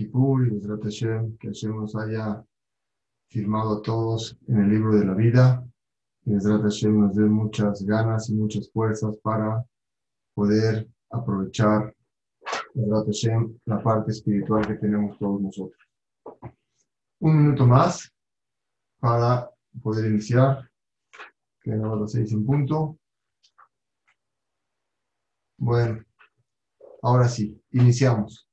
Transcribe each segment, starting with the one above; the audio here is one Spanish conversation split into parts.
Kippur y Hashem, que Hashem nos haya firmado a todos en el libro de la vida. Y Hashem nos dé muchas ganas y muchas fuerzas para poder aprovechar Hashem, la parte espiritual que tenemos todos nosotros. Un minuto más para poder iniciar. Quedan las seis en punto. Bueno, ahora sí, iniciamos.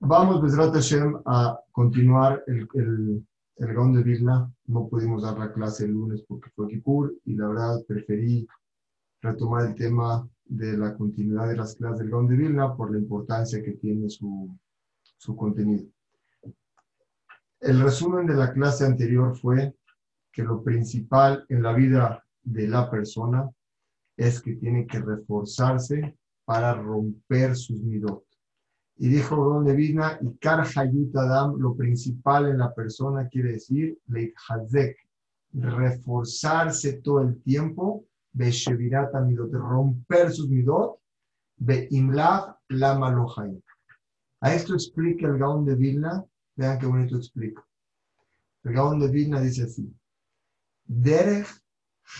Vamos, Besrat Hashem, a continuar el, el, el Gaon de Vilna. No pudimos dar la clase el lunes porque fue Kippur y la verdad preferí retomar el tema de la continuidad de las clases del Gaon de Vilna por la importancia que tiene su, su contenido. El resumen de la clase anterior fue que lo principal en la vida de la persona es que tiene que reforzarse para romper sus midot. Y dijo Ron Levina, y Kar Adam, lo principal en la persona quiere decir, Leit Hazek, reforzarse todo el tiempo, Beshevirata midot, romper sus midot, Be Imlav Lama Lohaim. A esto explica el Gaón de Vilna, vean qué bonito explica. El Gaón de Vilna dice así, Derech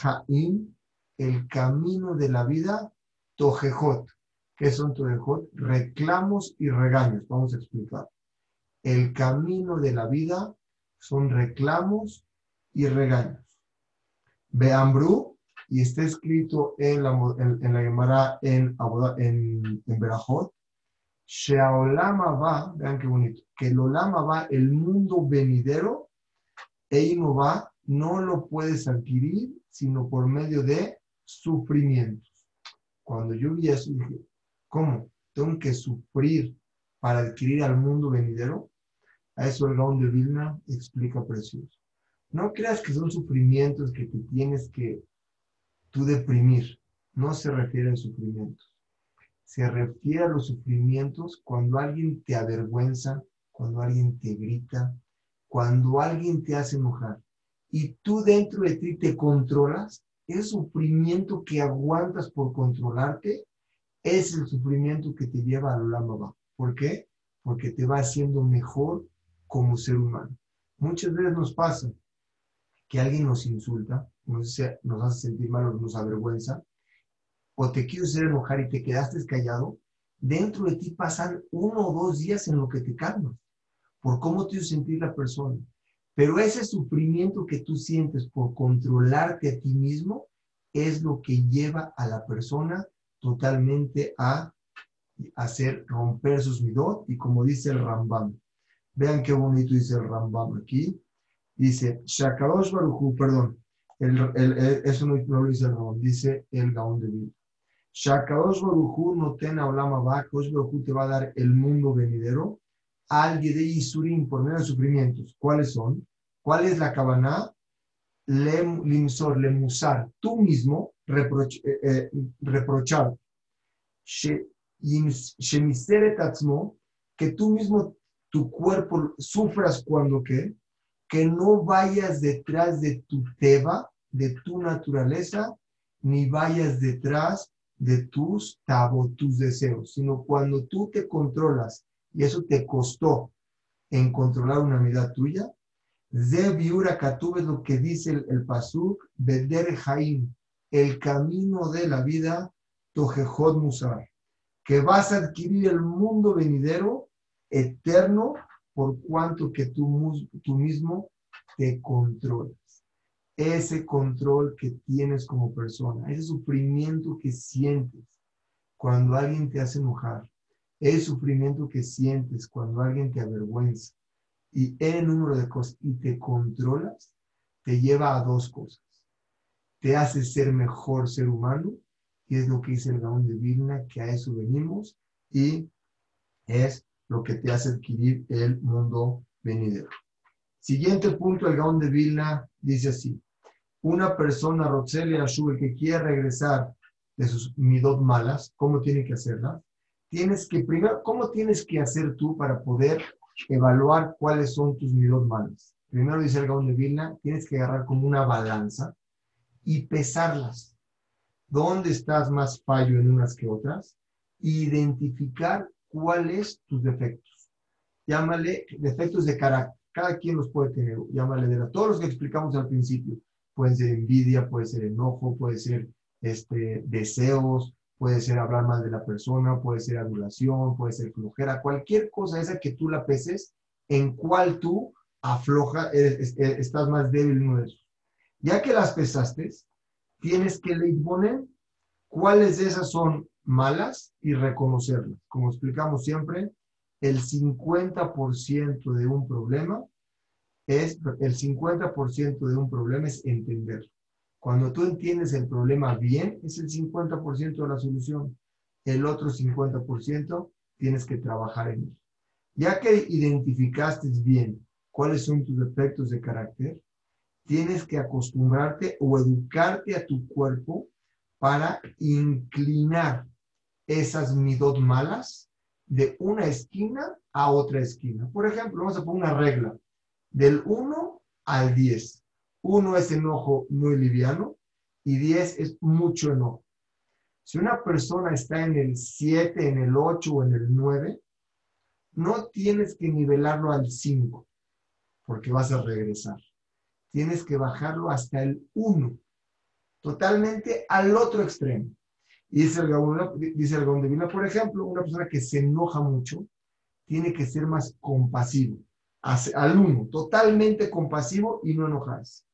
Haim, el camino de la vida, Tojejot. ¿Qué son Tojejot? Reclamos y regaños. Vamos a explicar. El camino de la vida son reclamos y regaños. Beambru, y está escrito en la, en, la Gemara en, en, en Berajot, Sheaolama va, vean qué bonito, que el Olama va, el mundo venidero, Eino va, no lo puedes adquirir sino por medio de sufrimientos. Cuando yo vi eso, dije, ¿cómo? ¿Tengo que sufrir para adquirir al mundo venidero? A eso el Gaón de Vilna explica precioso. No creas que son sufrimientos que te tienes que tú deprimir. No se refiere a sufrimientos. Se refiere a los sufrimientos cuando alguien te avergüenza, cuando alguien te grita, cuando alguien te hace enojar y tú dentro de ti te controlas, ese sufrimiento que aguantas por controlarte es el sufrimiento que te lleva a la Lama ¿Por qué? Porque te va haciendo mejor como ser humano. Muchas veces nos pasa que alguien nos insulta, nos, hace sentir mal o nos avergüenza, o te quiero hacer enojar y te quedaste callado, dentro de ti pasan uno o dos días en lo que te calmas, por cómo te hizo sentir la persona. Pero ese sufrimiento que tú sientes por controlarte a ti mismo es lo que lleva a la persona totalmente a hacer romper sus midot y como dice el Rambam. Vean qué bonito dice el Rambam aquí. Dice, Shakadosh Baruchu, perdón, el, eso no, lo dice el Rambam, dice el Gaón de vida. Shakadosh Baruchu no ten Olama Baruchu te va a dar el mundo venidero alguien de Isurim por medio de sufrimientos. ¿Cuáles son? ¿Cuál es la cabana? Limsor, lemusar, tú mismo reproch, eh, eh, reprochar. Que tú mismo, tu cuerpo, sufras cuando qué? Que no vayas detrás de tu teba, de tu naturaleza, ni vayas detrás de tus tabos, tus deseos, sino cuando tú te controlas y eso te costó en controlar una vida tuya. De Katub es lo que dice el, el Pasuk, Beder Jaim, el camino de la vida, Tojejot Musar, que vas a adquirir el mundo venidero eterno por cuanto que tú, tú mismo te controlas. Ese control que tienes como persona, ese sufrimiento que sientes cuando alguien te hace enojar, el sufrimiento que sientes cuando alguien te avergüenza y el número de cosas y te controlas, te lleva a dos cosas. Te hace ser mejor ser humano, y es lo que dice el Gaón de Vilna, que a eso venimos, y es lo que te hace adquirir el mundo venidero. Siguiente punto, el Gaón de Vilna dice así, una persona, Rotzeli Ashub, que quiere regresar de sus midot malas, ¿cómo tiene que hacerla? tienes que, primero, ¿cómo tienes que hacer tú para poder evaluar cuáles son tus midot malas? Primero dice el Gaón de Vilna, tienes que agarrar como una balanza y pesarlas. ¿Dónde estás más fallo en unas que otras? identificar cuáles tus defectos. llámale defectos de carácter. Cada quien los puede tener, llámale de todos los que explicamos al principio. Pueden ser envidia, puede ser enojo, puede ser este, deseos, puede ser hablar mal de la persona, puede ser adulación, puede ser flojera, cualquier cosa esa que tú la peses, en cual tú afloja, estás más débil en uno de esos. Ya que las pesaste, tienes que poner cuáles de esas son malas y reconocerlas. Como explicamos siempre, el 50% de un problema es, el 50% de un problema es entender. Cuando tú entiendes el problema bien, es el 50% de la solución. El otro 50% tienes que trabajar en él. Ya que identificaste bien cuáles son tus defectos de carácter, tienes que acostumbrarte o educarte a tu cuerpo para inclinar esas midot malas de una esquina a otra esquina. Por ejemplo, vamos a poner una regla del 1 al 10. 1 es enojo muy liviano y 10 es mucho enojo. Si una persona está en el 7, en el 8 o en el 9, no tienes que nivelarlo al 5 porque vas a regresar. Tienes que bajarlo hasta el 1, totalmente al otro extremo. Y dice el Gaón, dice el por ejemplo, una persona que se enoja mucho tiene que ser más compasivo, al uno, totalmente compasivo y no enojarse.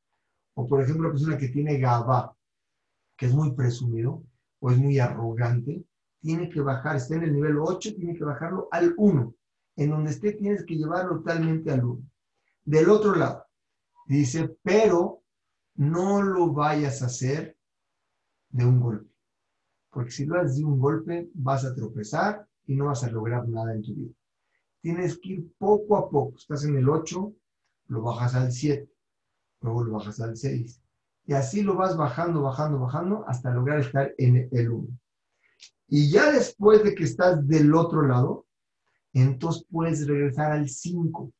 O por ejemplo, una persona que tiene gaba, que es muy presumido o es muy arrogante, tiene que bajar, está en el nivel 8, tiene que bajarlo al 1. En donde esté tienes que llevarlo totalmente al 1. Del otro lado, dice, pero no lo vayas a hacer de un golpe. Porque si lo haces de un golpe, vas a tropezar y no vas a lograr nada en tu vida. Tienes que ir poco a poco. Estás en el 8, lo bajas al 7, luego lo bajas al 6. Y así lo vas bajando, bajando, bajando hasta lograr estar en el 1. Y ya después de que estás del otro lado, entonces puedes regresar al 5,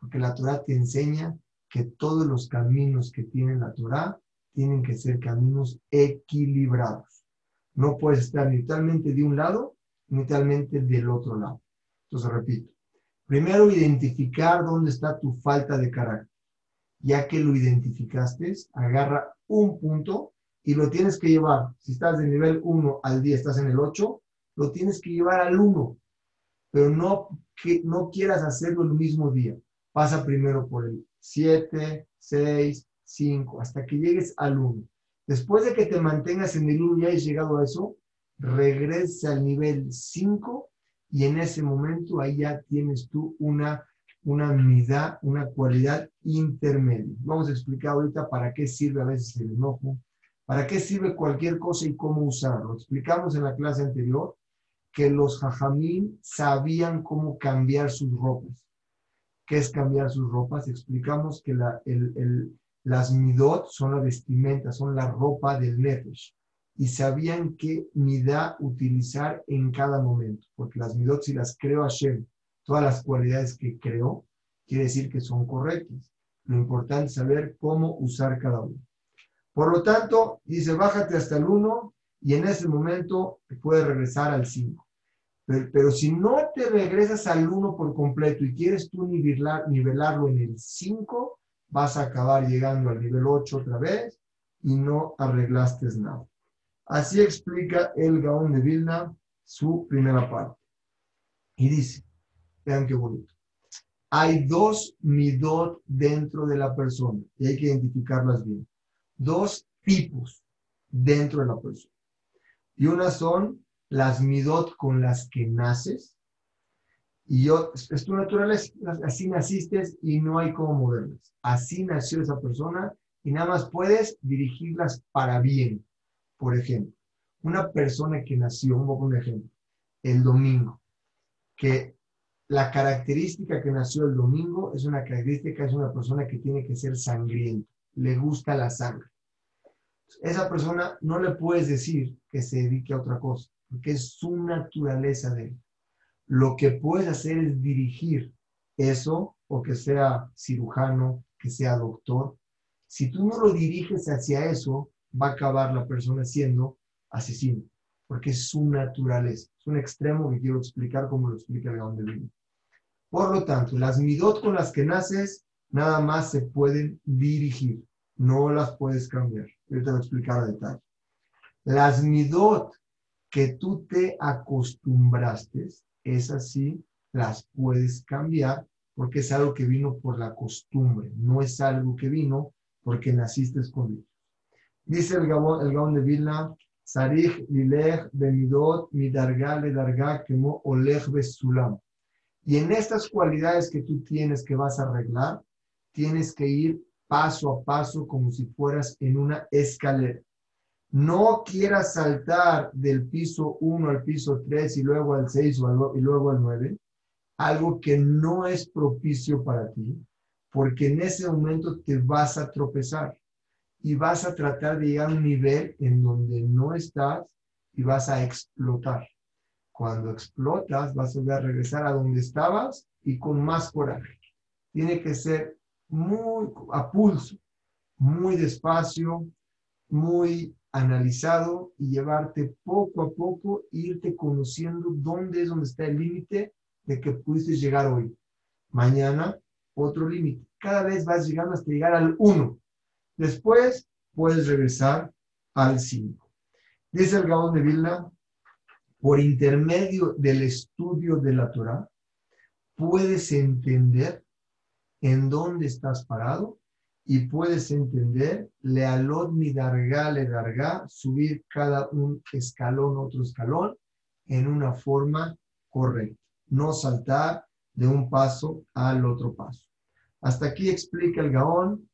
porque la Torah te enseña que todos los caminos que tiene la Torah tienen que ser caminos equilibrados. No puedes estar ni de un lado ni totalmente del otro lado. Entonces, repito, primero identificar dónde está tu falta de carácter. Ya que lo identificaste, agarra un punto y lo tienes que llevar. Si estás de nivel 1 al 10, estás en el 8, lo tienes que llevar al 1. Pero no, que, no quieras hacerlo el mismo día. Pasa primero por el 7, 6, 5, hasta que llegues al 1. Después de que te mantengas en el 1 y hayas llegado a eso, regresa al nivel 5 y en ese momento ahí ya tienes tú una, una unidad, una cualidad intermedia. Vamos a explicar ahorita para qué sirve a veces el enojo, para qué sirve cualquier cosa y cómo usarlo. Explicamos en la clase anterior que los jajamín sabían cómo cambiar sus ropas. ¿Qué es cambiar sus ropas? Explicamos que las midot son la vestimenta, son la ropa del nefesh. Y sabían qué midá utilizar en cada momento. Porque las midot, si las creó Hashem, todas las cualidades que creó, quiere decir que son correctas. Lo importante es saber cómo usar cada uno. Por lo tanto, dice, bájate hasta el 1 y en ese momento puedes regresar al 5. Pero, pero, si no te regresas al 1 por completo y quieres tú nivelar, nivelarlo en el 5, vas a acabar llegando al nivel 8 otra vez y no arreglaste nada. Así explica el Gaón de Vilna su primera parte. Y dice, vean qué bonito. Hay dos midot dentro de la persona y hay que identificarlas bien. Dos tipos dentro de la persona. Y una son las midot con las que naces y yo, es tu naturaleza, así naciste y no hay cómo moverlas. Así nació esa persona y nada más puedes dirigirlas para bien. Por ejemplo, una persona que nació, un ejemplo, el domingo, que la característica que nació el domingo es una característica, es una persona que tiene que ser sangriento, le gusta la sangre. Esa persona no le puedes decir que se dedique a otra cosa, porque es su naturaleza de él lo que puedes hacer es dirigir eso, o que sea cirujano, que sea doctor. Si tú no lo diriges hacia eso, va a acabar la persona siendo asesino, porque es su naturaleza. Es un extremo que quiero explicar como lo explica el Gaón de Por lo tanto, las midot con las que naces nada más se pueden dirigir, no las puedes cambiar. Yo te voy a explicar a detalle. Las midot que tú te acostumbraste, esas sí las puedes cambiar porque es algo que vino por la costumbre, no es algo que vino porque naciste con ellos. Dice el Gabón, el de Vilna, Sarich lilech bemidot midarga le darga kemo olech besulam. Y en estas cualidades que tú tienes que vas a arreglar, tienes que ir paso a paso como si fueras en una escalera. No quieras saltar del piso 1 al piso 3 y luego al 6 y luego al 9, algo que no es propicio para ti, porque en ese momento te vas a tropezar y vas a tratar de llegar a un nivel en donde no estás y vas a explotar. Cuando explotas, vas a volver a regresar a donde estabas y con más coraje. Tiene que ser muy a pulso, muy despacio, muy analizado y llevarte poco a poco, irte conociendo dónde es donde está el límite de que pudiste llegar hoy. Mañana, otro límite. Cada vez vas llegando hasta llegar al 1. Después puedes regresar al 5. Dice el Gaón de Vilna, por intermedio del estudio de la Torah, puedes entender en dónde estás parado y puedes entender lealot mi darga le darga, subir cada un escalón, otro escalón, en una forma correcta, no saltar de un paso al otro paso. Hasta aquí explica el Gaón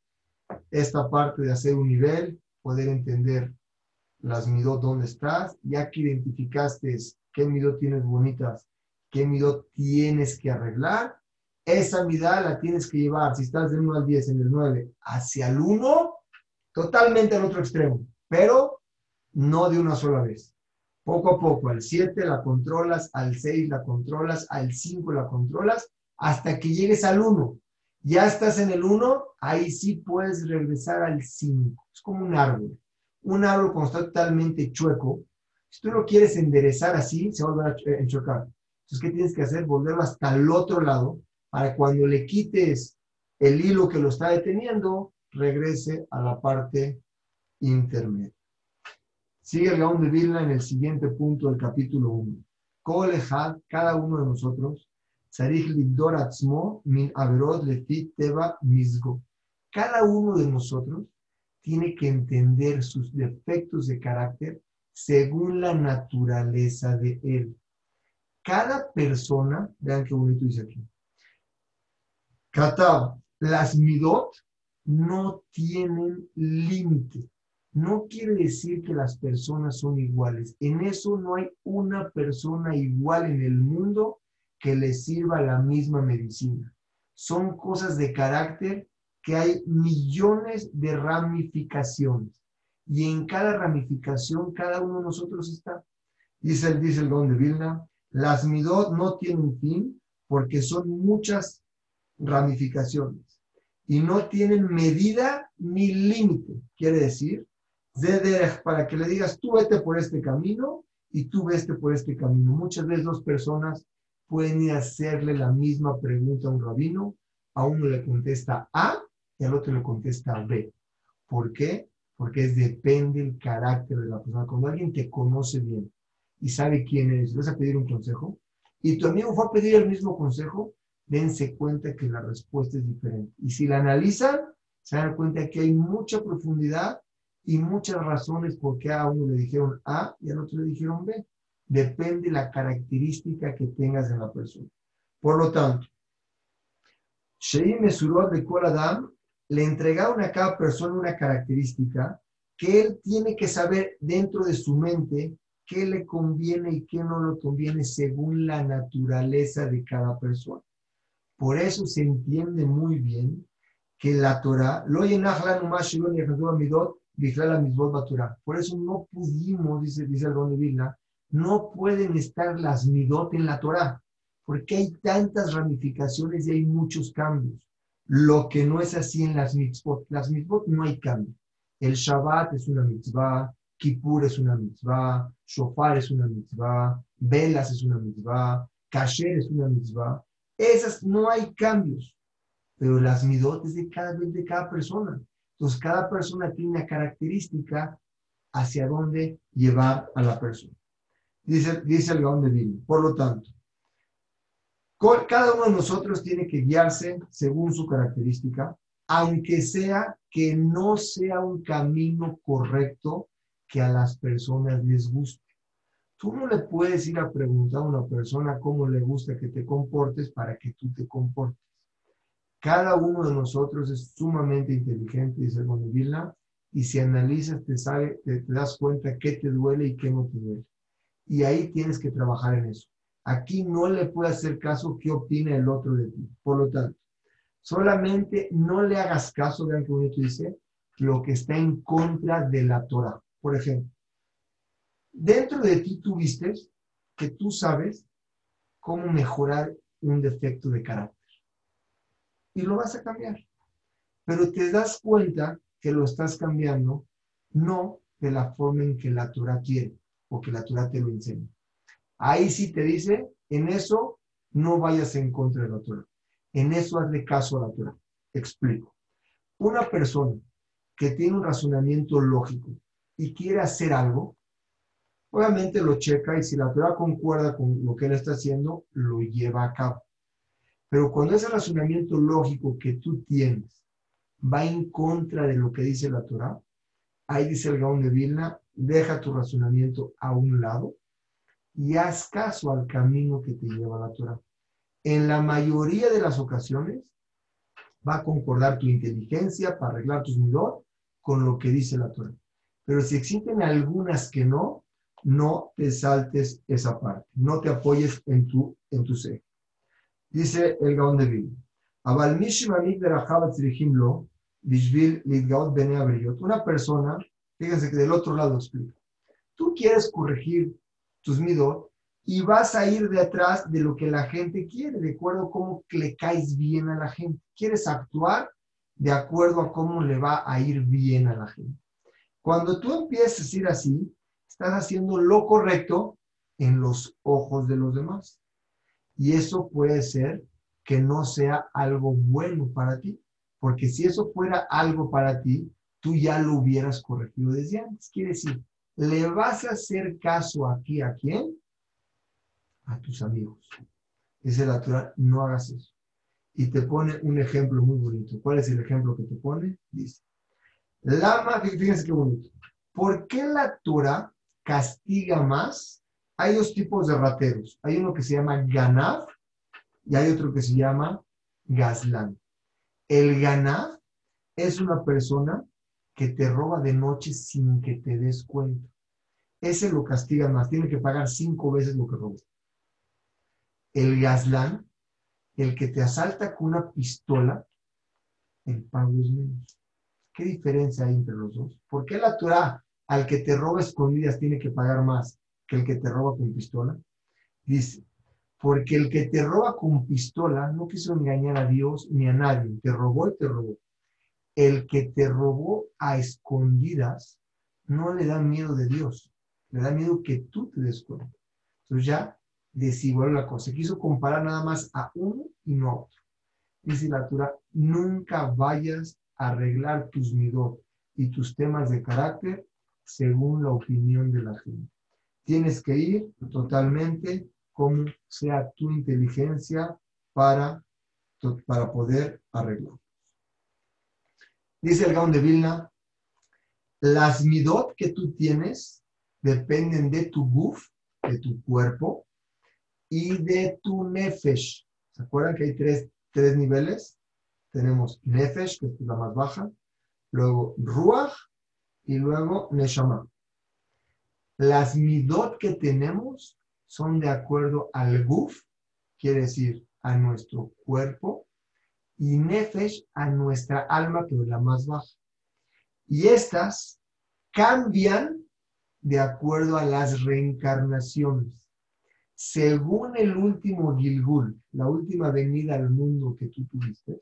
esta parte de hacer un nivel, poder entender las midot dónde estás, ya que identificaste qué midot tienes bonitas, qué midot tienes que arreglar, esa midá la tienes que llevar, si estás del 1 al 10, en el 9, hacia el 1, totalmente al otro extremo, pero no de una sola vez. Poco a poco, al 7 la controlas, al 6 la controlas, al 5 la controlas, hasta que llegues al 1 ya estás en el 1, ahí sí puedes regresar al 5. Es como un árbol. Un árbol cuando está totalmente chueco, si tú lo quieres enderezar así, se va a volver a enchocar. Entonces, ¿qué tienes que hacer? Volverlo hasta el otro lado para cuando le quites el hilo que lo está deteniendo, regrese a la parte intermedia. Sigue el Gaón de Vilna en el siguiente punto del capítulo 1. cada uno de nosotros, Cada uno de nosotros tiene que entender sus defectos de carácter según la naturaleza de él. Cada persona, vean qué bonito dice aquí. Katab, las midot no tienen límite. No quiere decir que las personas son iguales. En eso no hay una persona igual en el mundo que le sirva la misma medicina. Son cosas de carácter que hay millones de ramificaciones. Y en cada ramificación, cada uno de nosotros está. Dice el, dice el don de Vilna, las midot no tienen fin porque son muchas ramificaciones y no tienen medida ni límite. Quiere decir, para que le digas, tú vete por este camino y tú vete por este camino. Muchas veces dos personas pueden hacerle la misma pregunta a un rabino, a uno le contesta A y al otro le contesta B. ¿Por qué? Porque es, depende el carácter de la persona. Cuando alguien te conoce bien y sabe quién eres, vas a pedir un consejo y tu amigo fue a pedir el mismo consejo, dense cuenta que la respuesta es diferente. Y si la analizan, se dan cuenta que hay mucha profundidad y muchas razones por qué a uno le dijeron A y al otro le dijeron B depende la característica que tengas en la persona. Por lo tanto, Shei Mesurot de Adam le entregaron a cada persona una característica que él tiene que saber dentro de su mente qué le conviene y qué no le conviene según la naturaleza de cada persona. Por eso se entiende muy bien que la Torah, lo por eso no pudimos, dice, dice el Vilna, no pueden estar las midot en la Torah, porque hay tantas ramificaciones y hay muchos cambios. Lo que no es así en las mitzvot. Las mitzvot no hay cambio. El Shabbat es una mitzvah, Kippur es una mitzvah, Shofar es una mitzvah, Velas es una mitzvah, Kasher es una mitzvah. Esas no hay cambios, pero las midot es de cada, de cada persona. Entonces, cada persona tiene una característica hacia dónde llevar a la persona. Dice, dice el Gaón de Vino. Por lo tanto, cada uno de nosotros tiene que guiarse según su característica, aunque sea que no sea un camino correcto que a las personas les guste. Tú no le puedes ir a preguntar a una persona cómo le gusta que te comportes para que tú te comportes. Cada uno de nosotros es sumamente inteligente, dice Vilna, y si analizas, te, sabe, te, das cuenta qué te duele y qué no te duele. Y ahí tienes que trabajar en eso. Aquí no le puede hacer caso qué opina el otro de ti. Por lo tanto, solamente no le hagas caso, vean qué bonito dice, lo que está en contra de la Torah. Por ejemplo, dentro de ti tuviste que tú sabes cómo mejorar un defecto de carácter y lo vas a cambiar. Pero te das cuenta que lo estás cambiando no de la forma en que la Torah quiere o que la Torah te lo enseña. Ahí sí te dice, en eso no vayas en contra de la Torah. En eso hazle caso a la Torah. Explico. Una persona que tiene un razonamiento lógico y quiere hacer algo, obviamente lo checa y si la Torah concuerda con lo que él está haciendo, lo lleva a cabo. Pero cuando ese razonamiento lógico que tú tienes va en contra de lo que dice la Torah, ahí dice el Gaón de Vilna, deja tu razonamiento a un lado y haz caso al camino que te lleva la Torah. En la mayoría de las ocasiones va a concordar tu inteligencia para arreglar tus midot con lo que dice la Torah. Pero si existen algunas que no, no te saltes esa parte, no te apoyes en tu, en tu ser. Dice el Gaón de Vilna. Una persona, fíjense que del otro lado explica. Tú quieres corregir tus midot y vas a ir detrás de lo que la gente quiere, de acuerdo a cómo le caes bien a la gente. Quieres actuar de acuerdo a cómo le va a ir bien a la gente. Cuando tú empiezas a ir así, estás haciendo lo correcto en los ojos de los demás. Y eso puede ser que no sea algo bueno para ti, porque si eso fuera algo para ti, tú ya lo hubieras corregido desde antes. Quiere decir, ¿le vas a hacer caso aquí a quién? A tus amigos. Ese natural, no hagas eso. Y te pone un ejemplo muy bonito. ¿Cuál es el ejemplo que te pone? Dice, Lama, fíjense qué bonito. ¿Por qué la Torah castiga más hay dos tipos de rateros. Hay uno que se llama Ganav y hay otro que se llama Gazlan. El Ganav es una persona que te roba de noche sin que te des cuenta. Ese lo castiga más, tiene que pagar cinco veces lo que roba. El Gazlan, el que te asalta con una pistola, el pago es menos. ¿Qué diferencia hay entre los dos? ¿Por qué la Torah al que te roba escondidas tiene que pagar más el que te roba con pistola? Dice, porque el que te roba con pistola no quiso engañar a Dios ni a nadie, te robó y te robó. El que te robó a escondidas no le da miedo de Dios, le da miedo que tú te des cuenta. Entonces ya desigualó la cosa. Quiso comparar nada más a uno y no a otro. Dice la nunca vayas a arreglar tus midot y tus temas de carácter según la opinión de la gente. Tienes que ir totalmente como sea tu inteligencia para, para poder arreglar. Dice el Gaón de Vilna, las midot que tú tienes dependen de tu guf, de tu cuerpo, y de tu nefesh. ¿Se acuerdan que hay tres, tres niveles? Tenemos nefesh, que es la más baja, luego ruach y luego neshama. Las midot que tenemos son de acuerdo al guf, quiere decir a nuestro cuerpo, y nefesh a nuestra alma, es la más baja. Y estas cambian de acuerdo a las reencarnaciones. Según el último Gilgul, la última venida al mundo que tú tuviste,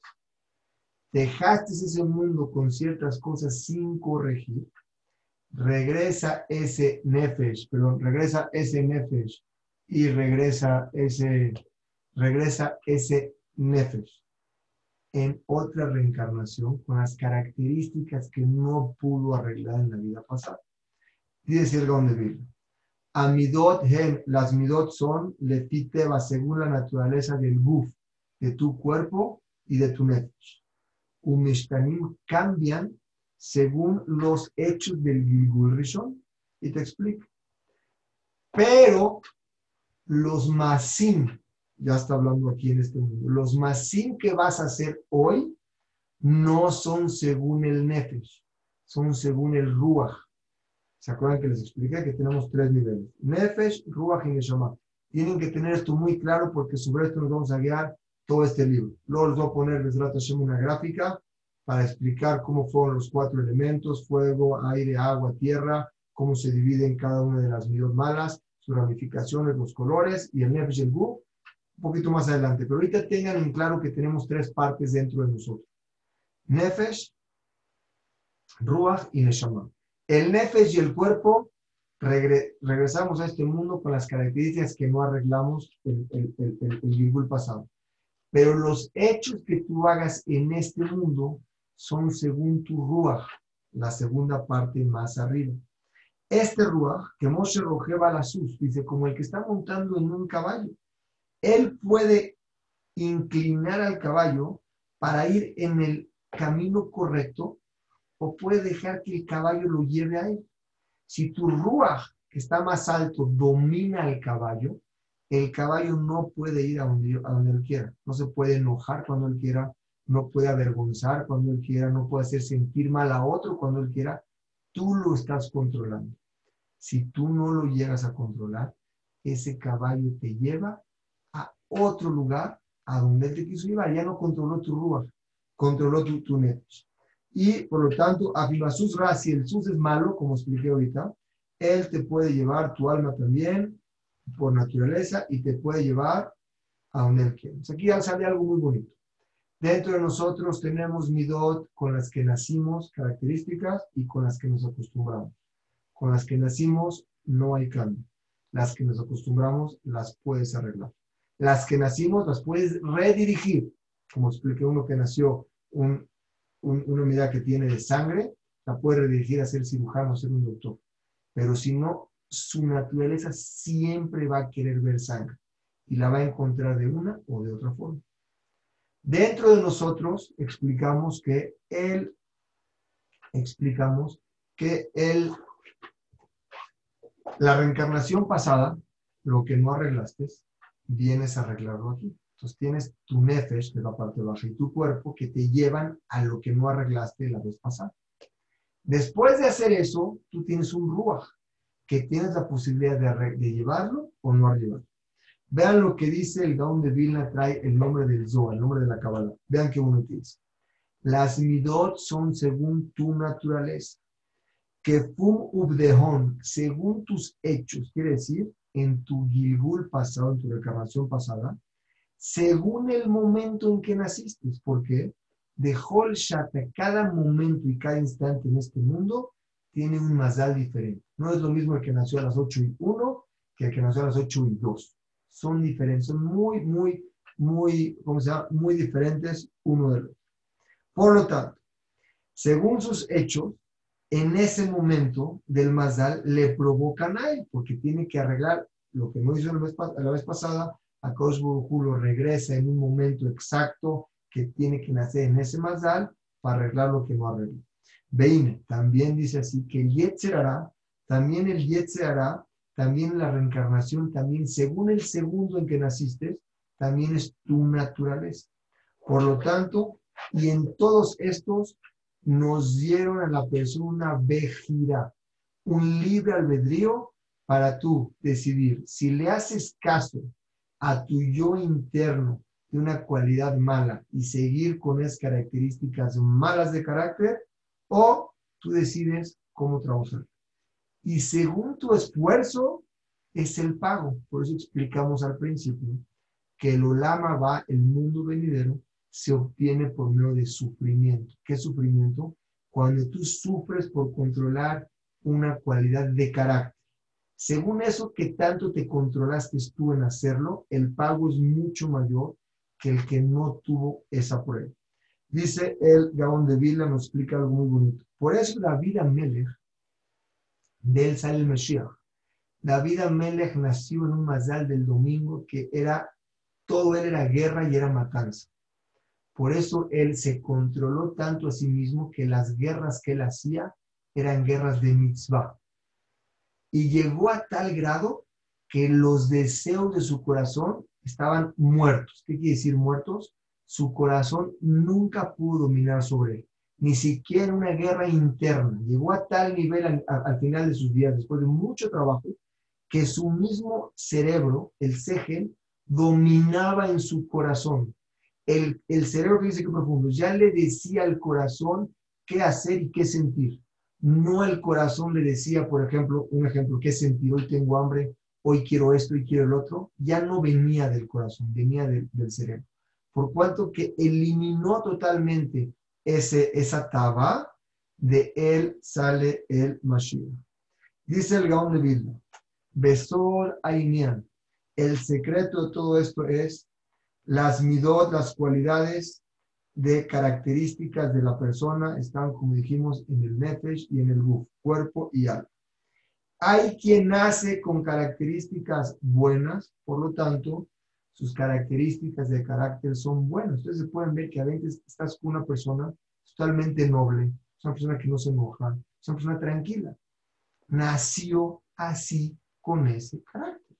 dejaste ese mundo con ciertas cosas sin corregir, regresa ese nefesh, pero regresa ese nefesh y regresa ese, regresa ese nefesh en otra reencarnación con las características que no pudo arreglar en la vida pasada. Dice el Gaon de Vilna. Amidot hen, las midot son lefiteba según la naturaleza del guf, de tu cuerpo y de tu nefesh. Umishtanim cambian según los hechos del Gilgul Rishon. Y te explico. Pero los masim, ya está hablando aquí en este mundo, los masim que vas a hacer hoy no son según el nefesh, son según el ruach. ¿Se acuerdan que les expliqué que tenemos tres niveles? Nefesh, ruach y neshama. Tienen que tener esto muy claro porque sobre esto nos vamos a guiar todo este libro. Luego les voy a poner, les Hashem, una gráfica para explicar cómo fueron los cuatro elementos, fuego, aire, agua, tierra, cómo se dividen cada una de las medidas malas, sus ramificaciones, los colores y el nefesh el gu, un poquito más adelante. Pero ahorita tengan en claro que tenemos tres partes dentro de nosotros. Nefesh, Ruach y Neshama. El Nefesh y el cuerpo regresamos a este mundo con las características que no arreglamos el, el, el, el pasado. Pero los hechos que tú hagas en este mundo son según tu Ruach, la segunda parte más arriba. Este Ruach, que Moshe Rojeba la sus, dice, como el que está montando en un caballo, él puede inclinar al caballo para ir en el camino correcto o puede dejar que el caballo lo lleve a él. Si tu Ruach, que está más alto, domina al caballo, el caballo no puede ir a donde, él quiera. No se puede enojar cuando él quiera, no puede avergonzar cuando él quiera, no puede hacer sentir mal a otro cuando él quiera. Tú lo estás controlando. Si tú no lo llegas a controlar, ese caballo te lleva a otro lugar a donde él te quiso llevar. Ya no controló tu rúa, controló tu, tu Y por lo tanto, afirma sus si el sus es malo, como expliqué ahorita, él te puede llevar tu alma también por naturaleza y te puede llevar a donde él quiere. Aquí ya sale algo muy bonito. Dentro de nosotros tenemos midot con las que nacimos, características, y con las que nos acostumbramos. Con las que nacimos no hay cambio. Las que nos acostumbramos las puedes arreglar. Las que nacimos las puedes redirigir. Como expliqué uno que nació un, una unidad que tiene de sangre, la puede redirigir a ser cirujano, a ser un doctor. Pero si no, su naturaleza siempre va a querer ver sangre y la va a encontrar de una o de otra forma. Dentro de nosotros explicamos que él, explicamos que él la reencarnación pasada, lo que no arreglaste, vienes a arreglarlo aquí. Entonces tienes tu nefesh, de la parte baja, y tu cuerpo, que te llevan a lo que no arreglaste la vez pasada. Después de hacer eso, tú tienes un ruach, que tienes la posibilidad de, de llevarlo o no llevarlo. Vean lo que dice el Gaon de Vilna, trae el nombre del Zohar, el nombre de la Kabbalah. Vean qué uno dice. Las midot son según tu naturaleza que fum ubdehon, según tus hechos, quiere decir, en tu gilgul pasado, en tu reclamación pasada, según el momento en que naciste. porque De Hol Shata, cada momento y cada instante en este mundo tiene un mazal diferente. No es lo mismo el que nació a las 8 y 1 que el que nació a las 8 y 2. Son diferentes, son muy, muy, muy, ¿cómo se llama? Muy diferentes uno del otro. Por lo tanto, según sus hechos, en ese momento del Mazdal le provocan a él, porque tiene que arreglar lo que no hizo la vez, la vez pasada, a Baruj lo regresa en un momento exacto que tiene que nacer en ese Mazdal para arreglar lo que no arregló. Veine, también dice así que el Yetzer hará, también el Yetzer hará, también la reencarnación, también según el segundo en que naciste, también es tu naturaleza. Por lo tanto, y en todos estos nos dieron a la persona vejira, un libre albedrío para tú decidir si le haces caso a tu yo interno de una cualidad mala y seguir con esas características malas de carácter o tú decides cómo trabajar. Y según tu esfuerzo es el pago. Por eso explicamos al principio que el Olama va, el mundo venidero, se obtiene por medio de sufrimiento. ¿Qué sufrimiento? Cuando tú sufres por controlar una cualidad de carácter. Según eso que tanto te controlaste tú en hacerlo, el pago es mucho mayor que el que no tuvo esa prueba. Dice el Gaón de Vila, nos explica algo muy bonito. Por eso David Amelech, de él sale el Mesías. David Amelech nació en un mazal del domingo que era, todo era guerra y era matanza. Por eso él se controló tanto a sí mismo que las guerras que él hacía eran guerras de mitzvah y llegó a tal grado que los deseos de su corazón estaban muertos. ¿Qué quiere decir muertos? Su corazón nunca pudo dominar sobre él, ni siquiera una guerra interna. Llegó a tal nivel al, final de sus días, después de mucho trabajo, que su mismo cerebro, el segen, dominaba en su corazón. El, el cerebro dice que profundo, ya le decía al corazón qué hacer y qué sentir no el corazón le decía, por ejemplo, un ejemplo, ¿qué sentido? Hoy tengo hambre, hoy quiero esto y quiero el otro, ya no venía del corazón, venía del cerebro. Por cuanto que eliminó totalmente ese, esa taba, de él sale el Mashiach. Dice el Gaón de Vilna, Besor Ainian, el secreto de todo esto es las midot, las cualidades de características de la persona están, como dijimos, en el nefesh y en el guf, cuerpo y alma. Hay quien nace con características buenas, por lo tanto, sus características de carácter son buenas. Ustedes pueden ver que a veces estás con una persona totalmente noble, es una persona que no se enoja, es una persona tranquila. Nació así con ese carácter.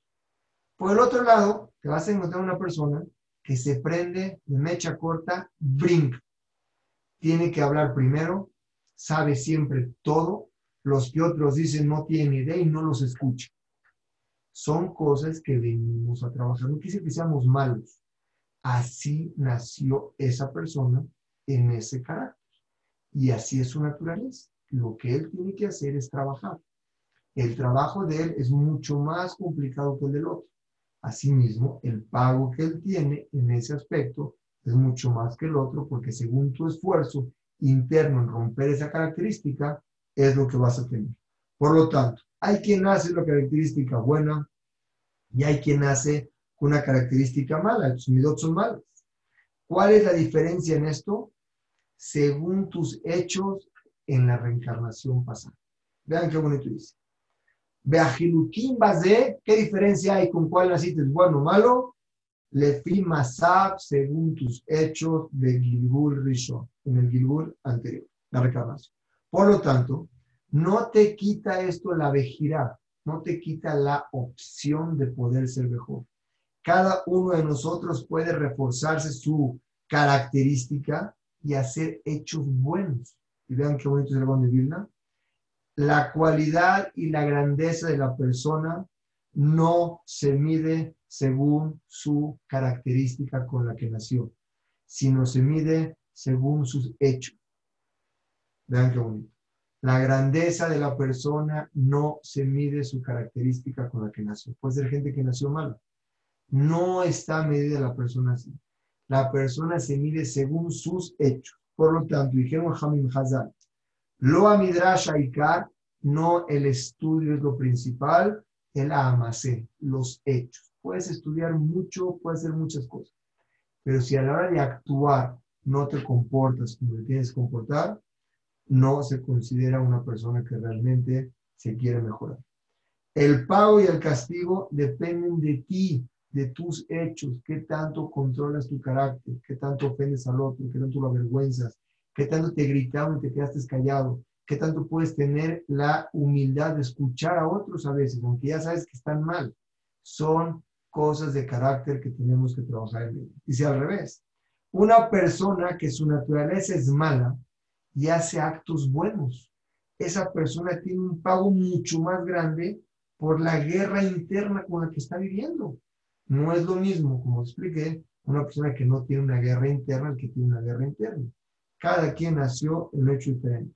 Por el otro lado, te vas a encontrar una persona que se prende de mecha corta, brinca. Tiene que hablar primero, sabe siempre todo, los que otros dicen no tienen idea y no los escucha. Son cosas que venimos a trabajar. No quise que seamos malos. Así nació esa persona en ese carácter. Y así es su naturaleza. Lo que él tiene que hacer es trabajar. El trabajo de él es mucho más complicado que el del otro. Asimismo, el pago que él tiene en ese aspecto es mucho más que el otro porque según tu esfuerzo interno en romper esa característica, es lo que vas a tener. Por lo tanto, hay quien hace la característica buena y hay quien hace una característica mala. Tus midot son malas. ¿Cuál es la diferencia en esto? Según tus hechos en la reencarnación pasada. Vean qué bonito dice. Beajilukim ¿qué diferencia hay con cuál naciste? ¿Bueno o malo? Lefi Masab, según tus hechos de Gilgul Rishon, en el Gilgul anterior, la recarnación. Por lo tanto, no te quita esto la vejirá, no te quita la opción de poder ser mejor. Cada uno de nosotros puede reforzarse su característica y hacer hechos buenos. Y vean qué bonito es el de Vilna la cualidad y la grandeza de la persona no se mide según su característica con la que nació, sino se mide según sus hechos. Vean qué bonito. La grandeza de la persona no se mide su característica con la que nació. Puede ser gente que nació mal. No está medida la persona así. La persona se mide según sus hechos. Por lo tanto, dijeron Hamim Hazal, lo Midrash Aikar, no el estudio es lo principal, el amase, los hechos. Puedes estudiar mucho, puedes hacer muchas cosas, pero si a la hora de actuar no te comportas como te tienes que comportar, no se considera una persona que realmente se quiere mejorar. El pago y el castigo dependen de ti, de tus hechos, qué tanto controlas tu carácter, qué tanto ofendes al otro, qué tanto lo avergüenzas, ¿Qué tanto te gritaron y te quedaste callado? ¿Qué tanto puedes tener la humildad de escuchar a otros a veces, aunque ya sabes que están mal? Son cosas de carácter que tenemos que trabajar en ello. Dice al revés, una persona que su naturaleza es mala y hace actos buenos, esa persona tiene un pago mucho más grande por la guerra interna con la que está viviendo. No es lo mismo, como expliqué, una persona que no tiene una guerra interna al que tiene una guerra interna. Cada quien nació en un hecho diferente.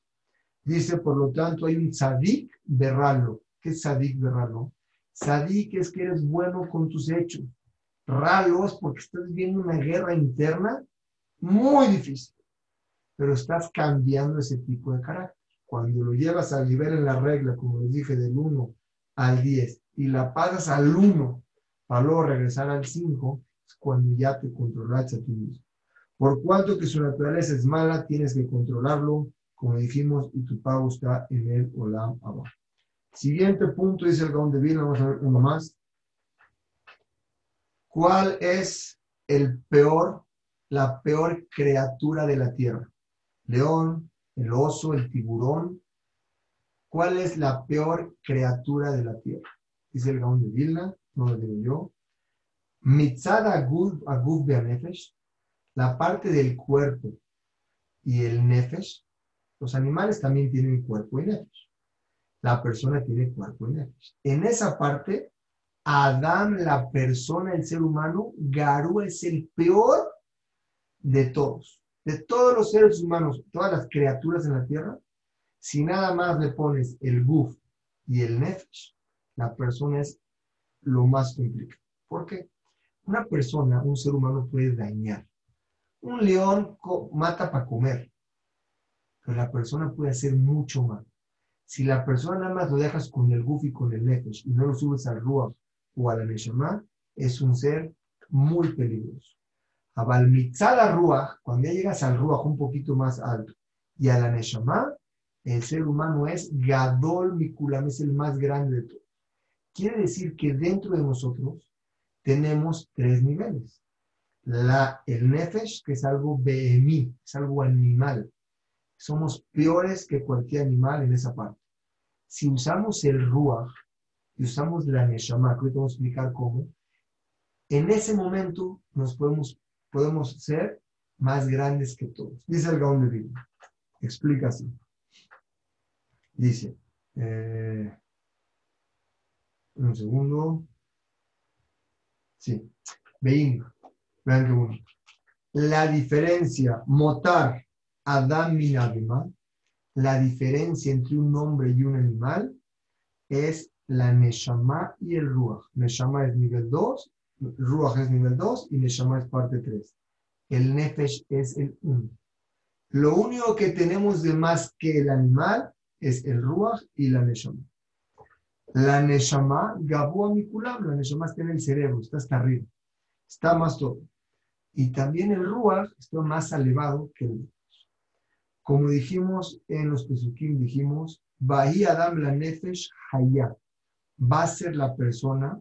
Dice, por lo tanto, hay un tzadik berralo. ¿Qué es tzadik berralo? Tzadik es que eres bueno con tus hechos. Ralo es porque estás viviendo una guerra interna muy difícil. Pero estás cambiando ese tipo de carácter. Cuando lo llevas al nivel en la regla, como les dije, del 1 al 10 y la pasas al 1 para luego regresar al 5, es cuando ya te controlas a ti mismo. Por cuanto que su naturaleza es mala, tienes que controlarlo, como dijimos, y tu pago está en el Olam abajo. Siguiente punto dice el Gaon de Vilna, vamos a ver uno más. ¿Cuál es el peor, la peor criatura de la tierra? León, el oso, el tiburón. ¿Cuál es la peor criatura de la tierra? Dice el Gaon de Vilna, no lo digo yo. Mitzada agub nefesh, la parte del cuerpo y el nefesh. Los animales también tienen cuerpo y nefesh. La persona tiene cuerpo y nefesh. En esa parte, Adán, la persona, el ser humano, Garú es el peor de todos. De todos los seres humanos, todas las criaturas en la tierra, si nada más le pones el guf y el nefesh, la persona es lo más complicado. ¿Por qué? Una persona, un ser humano puede dañar. Un león mata para comer, pero la persona puede hacer mucho más. Si la persona nada más lo dejas con el guf y con el nefesh y no lo subes al ruach o a la neshama, es un ser muy peligroso. A Balmitzada Ruach, cuando ya llegas al Ruach un poquito más alto, y a la Neshama, el ser humano es Gadol Mikulam, es el más grande de todos. Quiere decir que dentro de nosotros tenemos tres niveles. La, el Nefesh, que es algo BMI, es algo animal. Somos peores que cualquier animal en esa parte. Si usamos el Ruach y usamos la Neshama, que hoy vamos a explicar cómo, en ese momento nos podemos podemos ser más grandes que todos. Dice el Gaón de. Explica así. Dice, eh, un segundo. Sí, vean, vean que bueno. La diferencia, motar, Adam Minabima, la diferencia entre un hombre y un animal es la Neshama y el Ruach. Neshama es nivel 2 Ruach es nivel 2 y Neshama es parte 3. El Nefesh es el 1. Lo único que tenemos de más que el animal es el Ruach y la Neshama. La Neshama, Gabu Amikulam, la Neshama está en el cerebro, está hasta arriba, está más todo. Y también el Ruach está más elevado que el Como dijimos en los Pesukim, dijimos, Bahí Adam la Nefesh Hayat. Va a ser la persona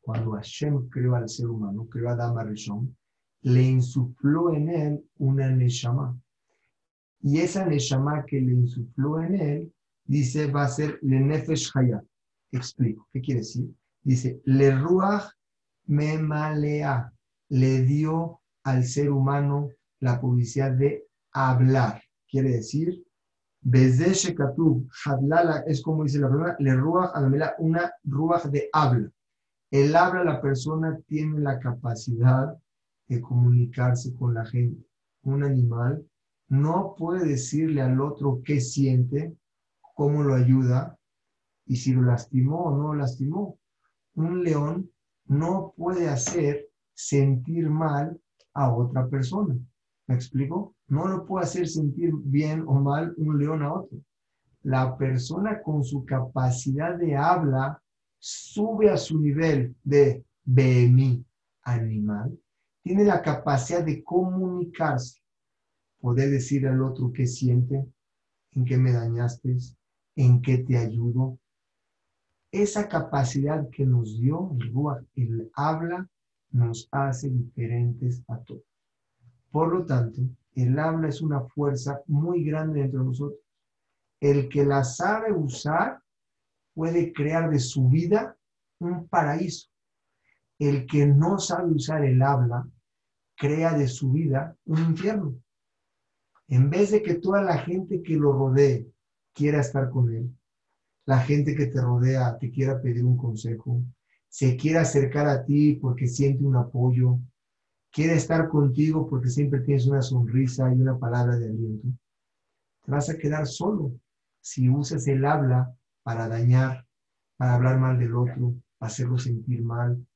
cuando Hashem creó al ser humano, creó a Adam Rishon, le insufló en él una Neshama. Y esa Neshama que le insufló en él, dice, va a ser le Nefesh Hayat. Explico, ¿qué quiere decir? Dice, le Ruach me malea, le dio al ser humano la publicidad de hablar. Quiere decir, Shekatub, Hadlala, es como dice la palabra, le Ruach, una Ruach de habla. El habla, la persona tiene la capacidad de comunicarse con la gente. Un animal no puede decirle al otro qué siente, cómo lo ayuda y si lo lastimó o no lo lastimó. Un león no puede hacer sentir mal a otra persona. ¿Me explico? No lo puede hacer sentir bien o mal un león a otro. La persona con su capacidad de habla sube a su nivel de BMI animal, tiene la capacidad de comunicarse, poder decir al otro qué siente, en qué me dañaste, en qué te ayudo. Esa capacidad que nos dio el Ruach, el habla, nos hace diferentes a todos. Por lo tanto, el habla es una fuerza muy grande dentro de nosotros. El que la sabe usar puede crear de su vida un paraíso. El que no sabe usar el habla, crea de su vida un infierno. En vez de que toda la gente que lo rodee quiera estar con él, la gente que te rodea te quiera pedir un consejo, se quiera acercar a ti porque siente un apoyo, quiere estar contigo porque siempre tienes una sonrisa y una palabra de aliento, te vas a quedar solo si usas el habla para dañar, para hablar mal del otro, hacerlo sentir mal,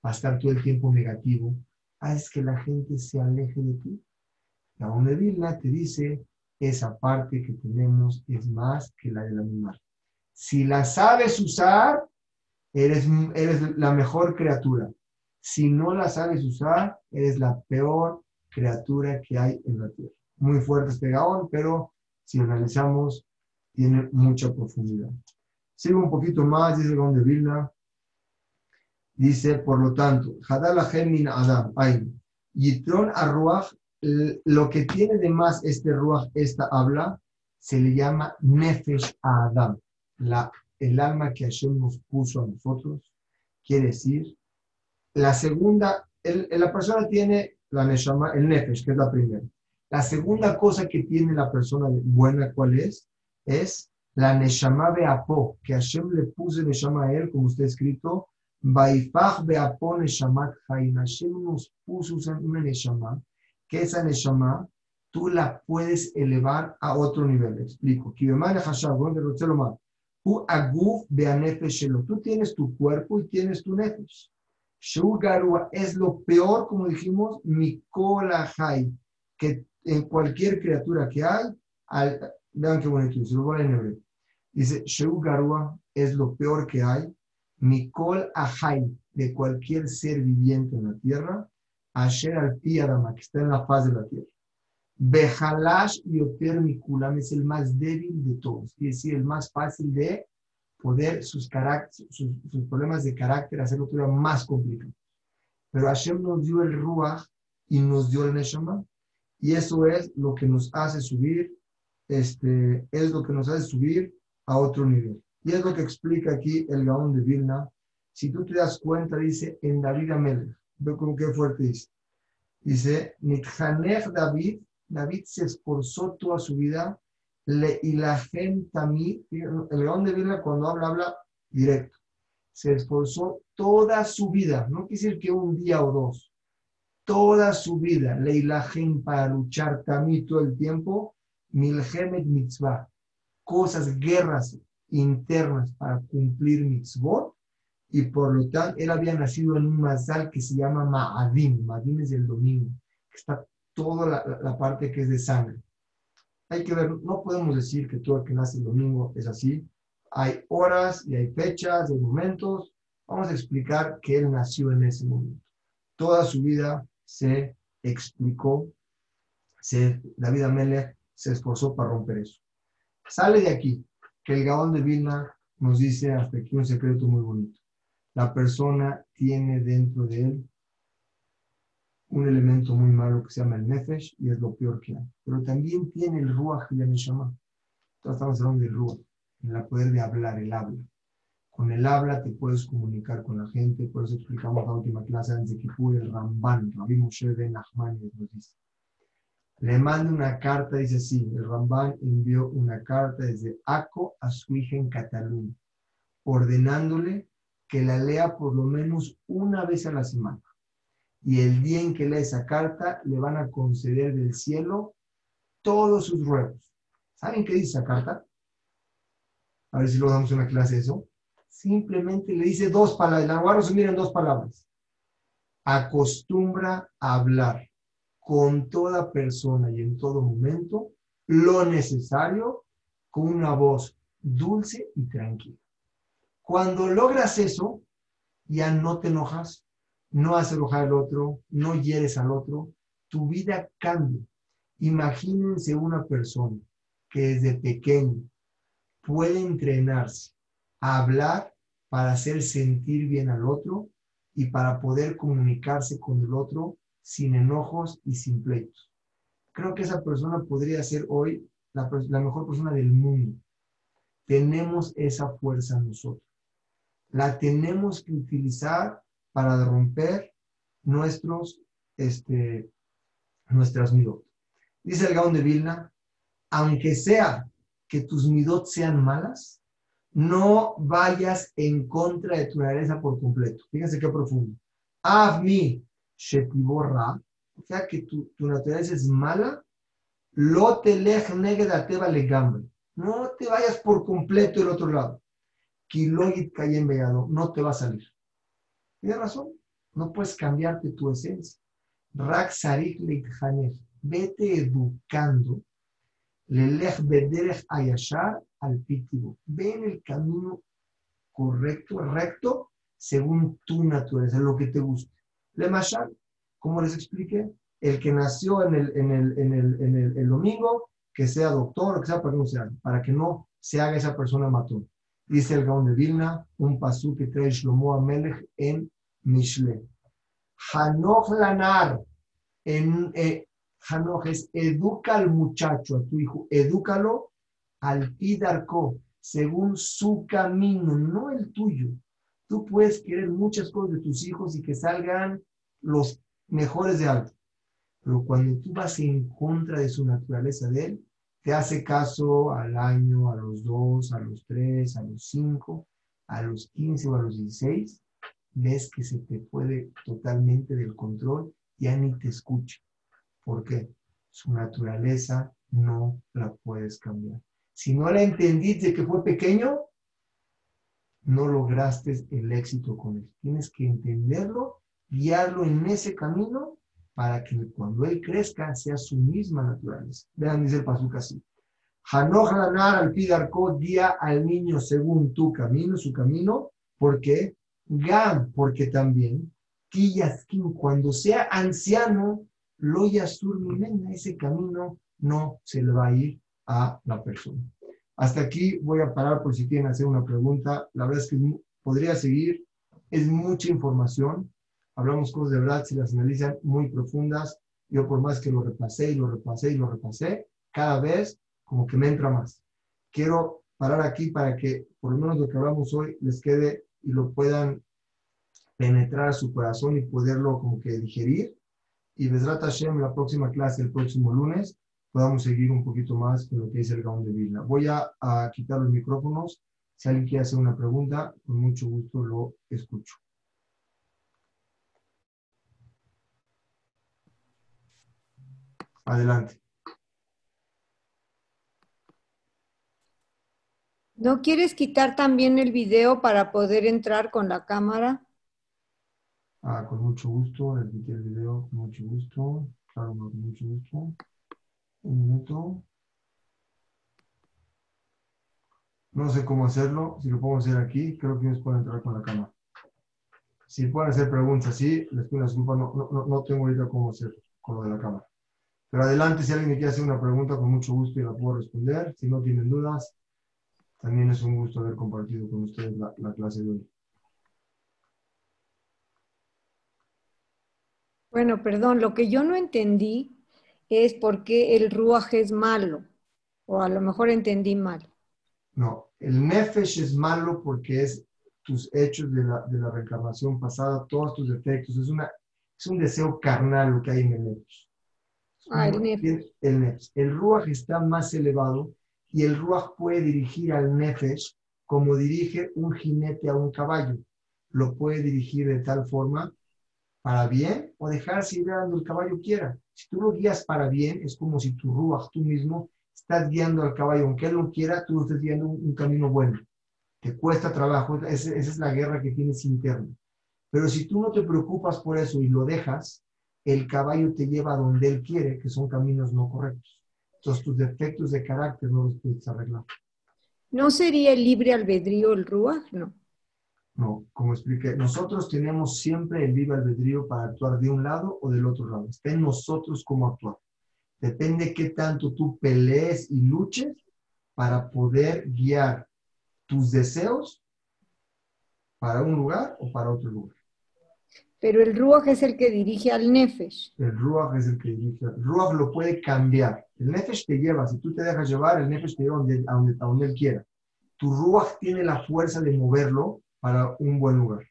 para estar todo el tiempo negativo, haz que la gente se aleje de ti. La Vilna te dice, esa parte que tenemos es más que la del animal. Si la sabes usar, eres, eres la mejor criatura. Si no la sabes usar, eres la peor criatura que hay en la tierra. Muy fuerte este gaón, pero si analizamos, tiene mucha profundidad. Sigo un poquito más, dice el gaón de Vilna. Dice, por lo tanto, Hadal min Adam, Yitron Arruach, lo que tiene de más este Ruach, esta habla, se le llama Nefesh Adam la, el alma que Hashem nos puso a nosotros, quiere decir, la segunda, la persona tiene la neshama, el nefesh, que es la primera. La segunda cosa que tiene la persona buena, ¿cuál es? Es la neshama beapo, que Hashem le puso neshama a él, como está escrito, Baifach beapo neshamat chaim. Hashem nos puso una neshama, que esa neshama tú la puedes elevar a otro nivel. Explico. Tú tienes tu cuerpo y tienes tu nefesh. Shugarua es lo peor, como dijimos, Mikola Hai, que en cualquier criatura que hay, al, vean qué bonito, se lo voy a en hebreo. Dice, Shugarua es lo peor que hay, Mikol Ahai, de cualquier ser viviente en la tierra, Asher al que está en la faz de la tierra. Behalash Yoter Mikulam es el más débil de todos, es decir, el más fácil de poder sus, sus, problemas de carácter hacerlo todavía más complicado. Pero Hashem nos dio el Ruach y nos dio el Neshama, y eso es lo que nos hace subir, este, es lo que nos hace subir a otro nivel. Y es lo que explica aquí el Gaón de Vilna. Si tú te das cuenta, dice en David Amelech, veo como que fuerte dice. Dice, Nithanech David David se esforzó toda su vida y la gente a mí, el león de Vilna cuando habla, habla directo. Se esforzó toda su vida, no quiere decir que un día o dos, toda su vida, Leilahem para luchar también todo el tiempo, Milhemet mitzvah, cosas, guerras internas para cumplir mitzvot, y por lo tanto él había nacido en un mazal que se llama Ma'adim, Ma'adim es el domingo, que está toda la, parte que es de sangre. Hay que ver, no podemos decir que todo el que nace el domingo es así. Hay horas y hay fechas, hay momentos. Vamos a explicar que él nació en ese momento. Toda su vida se explicó, se, David Amelech se esforzó para romper eso. Sale de aquí que el Gaón de Vilna nos dice hasta aquí un secreto muy bonito. La persona tiene dentro de él un elemento muy malo que se llama el Nefesh y es lo peor que hay. Pero también tiene el Ruach y el Neshama. Entonces estamos hablando del Ruach, en el poder de hablar, el habla. Con el habla te puedes comunicar con la gente, por eso explicamos la última clase antes de que fue el Ramban, Rabbi Moshe Ben Nachman nos dice. Le manda una carta, dice así, el Ramban envió una carta desde Aco a su hija en Cataluña, ordenándole que la lea por lo menos una vez a la semana y el día en que lee esa carta le van a conceder del cielo todos sus ruegos. ¿Saben qué dice esa carta? A ver si lo damos una clase eso. Simplemente le dice dos palabras, la voy a resumir en dos palabras. Acostumbra a hablar con toda persona y en todo momento lo necesario con una voz dulce y tranquila. Cuando logras eso, ya no te enojas, no haces enojar al otro, no hieres al otro, tu vida cambia. Imagínense una persona que desde pequeño puede entrenarse a hablar para hacer sentir bien al otro y para poder comunicarse con el otro sin enojos y sin pleitos. Creo que esa persona podría ser hoy la, mejor persona del mundo. Tenemos esa fuerza nosotros. La tenemos que utilizar para romper nuestros, este, nuestras midot. Dice el Gaón de Vilna, aunque sea que tus midot sean malas, no vayas en contra de tu naturaleza por completo. Fíjense qué profundo. Avmi shetiborra, o sea que tu, tu naturaleza es mala, lo te. No te vayas por completo del otro lado. Kilogit en no te va a salir. Tienes razón, no puedes cambiarte tu esencia. Rak sarik Vete educando. Lelech bederech ayashar al pitivo. Ven el camino correcto, recto, según tu naturaleza, lo que te guste. Le Mashal, como les expliqué, el que nació en el, en el, en el, en el, domingo, que sea doctor que sea sea, para que no se haga esa persona matón. Dice el Gaon de Vilna, un pasú que trae Shlomo Amelech en Mishle. Hanoch Lanar, en, eh, Hanoch es educa al muchacho, a tu hijo, edúcalo al pidarco, según su camino, no el tuyo. Tú puedes querer muchas cosas de tus hijos y que salgan los mejores de algo. Pero cuando tú vas en contra de su naturaleza de él, te hace caso al año, a los dos, a los tres, a los cinco, a los quince o a los dieciséis, ves que se te puede totalmente del control, ya ni te escucha. ¿Por qué? Su naturaleza no la puedes cambiar. Si no la entendiste que fue pequeño, no lograste el éxito con él. Tienes que entenderlo, guiarlo en ese camino para que cuando él crezca sea su misma naturaleza. Vean, dice el Pasuk así. Hanoj al pidarco, guía al niño según tu camino, su camino, porque Gam, porque también, Kiyaskin, cuando sea anciano, lo yasur ese camino no se le va a ir a la persona. Hasta aquí voy a parar por si quieren hacer una pregunta. La verdad es que podría seguir. Es mucha información. Hablamos cosas de verdad, si las analizan muy profundas. Yo por más que lo repasé y lo repasé y lo repasé, cada vez como que me entra más. Quiero parar aquí para que por lo menos lo que hablamos hoy les quede y lo puedan penetrar a su corazón y poderlo como que digerir. Y Besrat Hashem, la próxima clase, el próximo lunes, podamos seguir un poquito más con lo que dice el Gaón de Vilna. Voy a, quitar los micrófonos. Si alguien quiere hacer una pregunta, con mucho gusto lo escucho. Adelante. ¿No quieres quitar también el video para poder entrar con la cámara? Ah, con mucho gusto, le quité el video con mucho gusto. Claro, con mucho gusto. Un minuto. No sé cómo hacerlo. Si lo puedo hacer aquí, creo que ellos pueden entrar con la cámara. Si pueden hacer preguntas, sí, les pido disculpas, no, no, no tengo idea cómo hacer con lo de la cámara. Pero adelante, si alguien me quiere hacer una pregunta, con mucho gusto y la puedo responder. Si no tienen dudas, también es un gusto haber compartido con ustedes la, la clase de hoy. Bueno, perdón, lo que yo no entendí es por qué el ruaj es malo, o a lo mejor entendí mal. No, el nefesh es malo porque es tus hechos de la, de la reencarnación pasada, todos tus defectos, es, una, es un deseo carnal lo que hay en el nefesh. Ah, el nefesh. El, nefesh. el está más elevado y el ruaj puede dirigir al nefesh como dirige un jinete a un caballo. Lo puede dirigir de tal forma para bien o dejarse ir donde el caballo quiera. Si tú lo guías para bien, es como si tu ruach, tú mismo, estás guiando al caballo, aunque él no quiera, tú estás guiando un, camino bueno. Te cuesta trabajo, esa, es la guerra que tienes interna. Pero si tú no te preocupas por eso y lo dejas, el caballo te lleva a donde él quiere, que son caminos no correctos. Entonces tus defectos de carácter no los puedes arreglar. ¿No sería el libre albedrío el ruach? No. No, como expliqué, nosotros tenemos siempre el libre albedrío para actuar de un lado o del otro lado. Está en nosotros cómo actuar. Depende qué tanto tú pelees y luches para poder guiar tus deseos para un lugar o para otro lugar. Pero el Ruach es el que dirige al Nefesh. El Ruach es el que dirige. El Ruach lo puede cambiar. El Nefesh te lleva. Si tú te dejas llevar, el Nefesh te lleva a donde, a donde él quiera. Tu Ruach tiene la fuerza de moverlo para un buen lugar.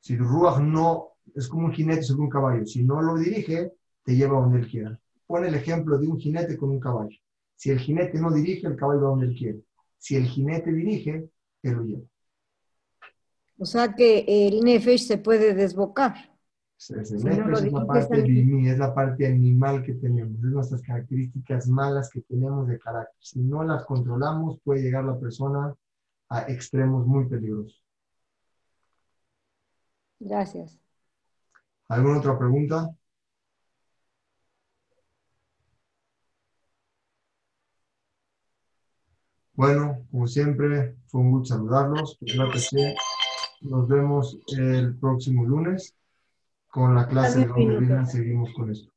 Si el Ruach no es como un jinete sobre un caballo, si no lo dirige, te lleva a donde él quiera. Pone el ejemplo de un jinete con un caballo. Si el jinete no dirige, el caballo va donde él quiere. Si el jinete dirige, él lo lleva. O sea que el nefesh se puede desbocar. es la parte es la parte animal que tenemos, es nuestras características malas que tenemos de carácter. Si no las controlamos, puede llegar la persona a extremos muy peligrosos. Gracias. ¿Alguna otra pregunta? Bueno, como siempre, fue un gusto saludarlos. Nos vemos el próximo lunes con la clase de Biblia. Seguimos con esto.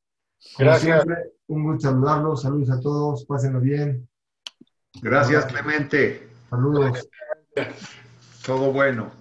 Gracias. un gusto saludarlos. Saludos a todos. Pásenlo bien. Gracias, Clemente. Saludos. Todo bueno.